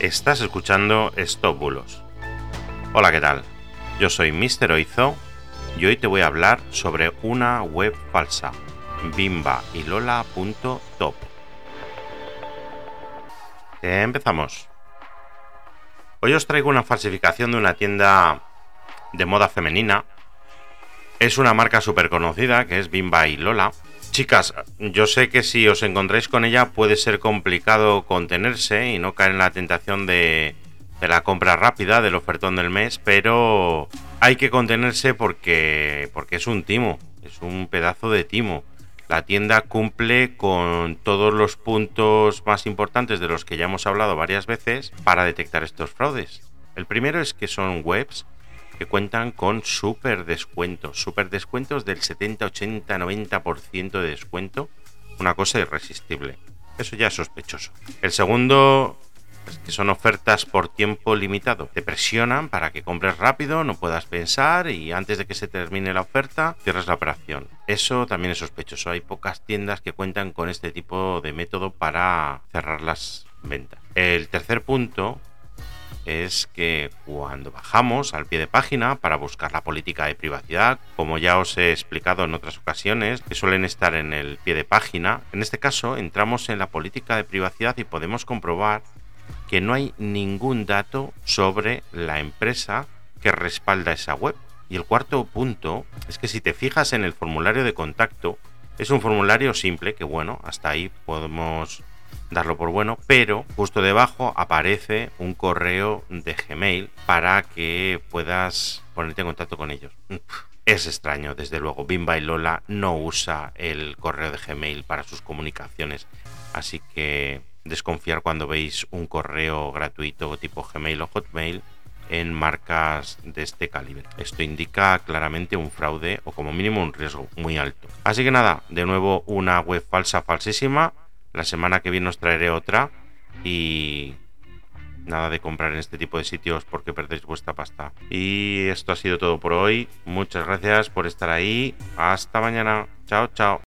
Estás escuchando Stop Bulos. Hola, ¿qué tal? Yo soy Mr. Oizo y hoy te voy a hablar sobre una web falsa, bimbailola.top. Empezamos. Hoy os traigo una falsificación de una tienda de moda femenina. Es una marca súper conocida que es Bimba y Lola Chicas, yo sé que si os encontráis con ella puede ser complicado contenerse y no caer en la tentación de, la compra rápida, del ofertón del mes, pero hay que contenerse porque, porque es un timo, es un pedazo de timo. La tienda cumple con todos los puntos más importantes de los que ya hemos hablado varias veces para detectar estos fraudes. El primero es que son webs que cuentan con super descuentos, super descuentos del 70, 80, 90% de descuento, una cosa irresistible. Eso ya es sospechoso. El segundo es que son ofertas por tiempo limitado. Te presionan para que compres rápido, no puedas pensar y antes de que se termine la oferta cierres la operación. Eso también es sospechoso. Hay pocas tiendas que cuentan con este tipo de método para cerrar las ventas. El tercer punto es que cuando bajamos al pie de página para buscar la política de privacidad, como ya os he explicado en otras ocasiones, que suelen estar en el pie de página, en este caso entramos en la política de privacidad y podemos comprobar que no hay ningún dato sobre la empresa que respalda esa web. Y el cuarto punto es que si te fijas en el formulario de contacto, es un formulario simple que bueno, hasta ahí podemos darlo por bueno, pero justo debajo aparece un correo de Gmail para que puedas ponerte en contacto con ellos. Es extraño, desde luego. Bimba y Lola no usa el correo de Gmail para sus comunicaciones, así que desconfiar cuando veis un correo gratuito tipo Gmail o Hotmail en marcas de este calibre. Esto indica claramente un fraude o como mínimo un riesgo muy alto. Así que nada, de nuevo una web falsa, falsísima la semana que viene os traeré otra y nada de comprar en este tipo de sitios porque perdéis vuestra pasta. Y esto ha sido todo por hoy. Muchas gracias por estar ahí. Hasta mañana. Chao, chao.